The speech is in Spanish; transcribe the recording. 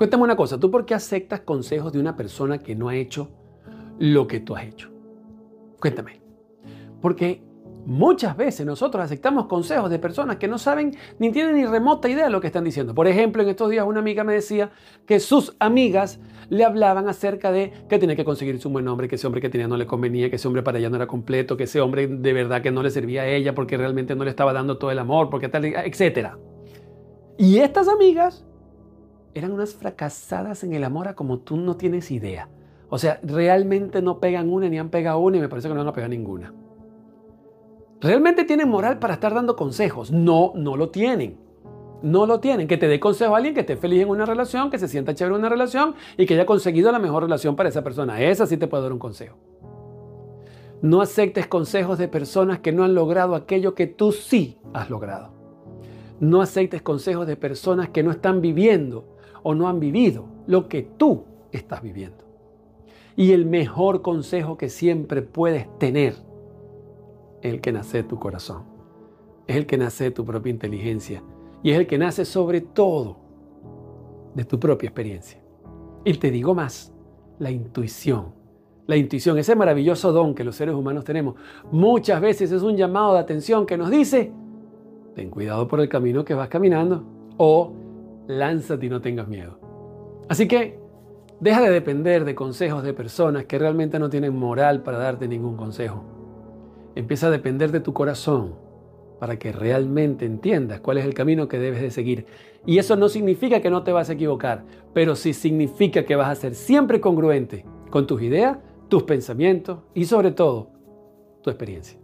Cuéntame una cosa, ¿tú por qué aceptas consejos de una persona que no ha hecho lo que tú has hecho? Cuéntame. Porque muchas veces nosotros aceptamos consejos de personas que no saben ni tienen ni remota idea de lo que están diciendo. Por ejemplo, en estos días una amiga me decía que sus amigas le hablaban acerca de que tenía que conseguirse un buen hombre, que ese hombre que tenía no le convenía, que ese hombre para ella no era completo, que ese hombre de verdad que no le servía a ella porque realmente no le estaba dando todo el amor, porque tal, etc. Y estas amigas eran unas fracasadas en el amor a como tú no tienes idea. O sea, realmente no pegan una ni han pegado una y me parece que no van a pegar ninguna. ¿Realmente tienen moral para estar dando consejos? No, no lo tienen. No lo tienen. Que te dé consejo a alguien que esté feliz en una relación, que se sienta chévere en una relación y que haya conseguido la mejor relación para esa persona. Esa sí te puede dar un consejo. No aceptes consejos de personas que no han logrado aquello que tú sí has logrado. No aceptes consejos de personas que no están viviendo o no han vivido lo que tú estás viviendo. Y el mejor consejo que siempre puedes tener es el que nace de tu corazón, es el que nace de tu propia inteligencia y es el que nace sobre todo de tu propia experiencia. Y te digo más, la intuición. La intuición, ese maravilloso don que los seres humanos tenemos, muchas veces es un llamado de atención que nos dice, ten cuidado por el camino que vas caminando o lánzate y no tengas miedo. Así que deja de depender de consejos de personas que realmente no tienen moral para darte ningún consejo. Empieza a depender de tu corazón para que realmente entiendas cuál es el camino que debes de seguir. Y eso no significa que no te vas a equivocar, pero sí significa que vas a ser siempre congruente con tus ideas, tus pensamientos y sobre todo tu experiencia.